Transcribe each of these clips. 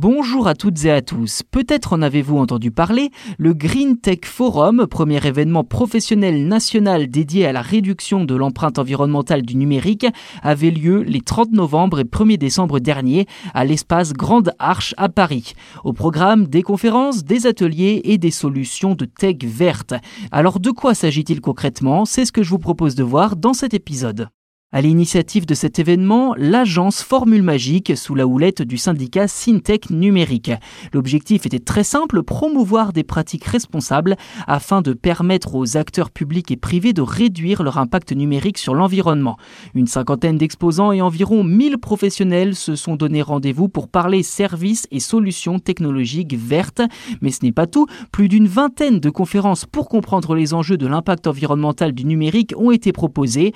Bonjour à toutes et à tous. Peut-être en avez-vous entendu parler, le Green Tech Forum, premier événement professionnel national dédié à la réduction de l'empreinte environnementale du numérique, avait lieu les 30 novembre et 1er décembre dernier à l'espace Grande Arche à Paris. Au programme, des conférences, des ateliers et des solutions de tech verte. Alors de quoi s'agit-il concrètement? C'est ce que je vous propose de voir dans cet épisode. À l'initiative de cet événement, l'agence Formule Magique sous la houlette du syndicat Syntech Numérique. L'objectif était très simple, promouvoir des pratiques responsables afin de permettre aux acteurs publics et privés de réduire leur impact numérique sur l'environnement. Une cinquantaine d'exposants et environ 1000 professionnels se sont donné rendez-vous pour parler services et solutions technologiques vertes. Mais ce n'est pas tout, plus d'une vingtaine de conférences pour comprendre les enjeux de l'impact environnemental du numérique ont été proposées,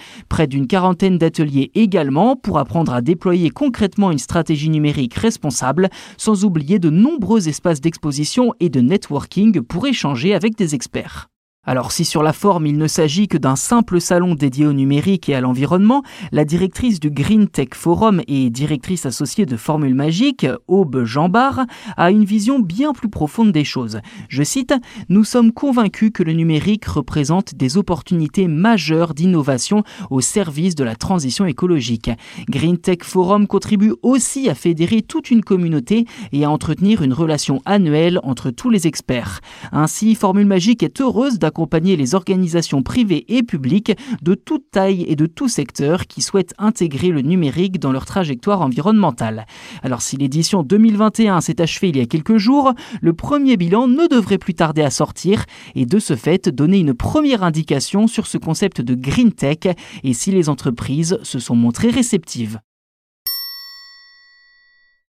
d'ateliers également pour apprendre à déployer concrètement une stratégie numérique responsable, sans oublier de nombreux espaces d'exposition et de networking pour échanger avec des experts. Alors si sur la forme il ne s'agit que d'un simple salon dédié au numérique et à l'environnement, la directrice du Green Tech Forum et directrice associée de Formule Magique, Aube Jambard, a une vision bien plus profonde des choses. Je cite, Nous sommes convaincus que le numérique représente des opportunités majeures d'innovation au service de la transition écologique. Green Tech Forum contribue aussi à fédérer toute une communauté et à entretenir une relation annuelle entre tous les experts. Ainsi, Formule Magique est heureuse accompagner les organisations privées et publiques de toute taille et de tout secteur qui souhaitent intégrer le numérique dans leur trajectoire environnementale. Alors si l'édition 2021 s'est achevée il y a quelques jours, le premier bilan ne devrait plus tarder à sortir et de ce fait donner une première indication sur ce concept de green tech et si les entreprises se sont montrées réceptives.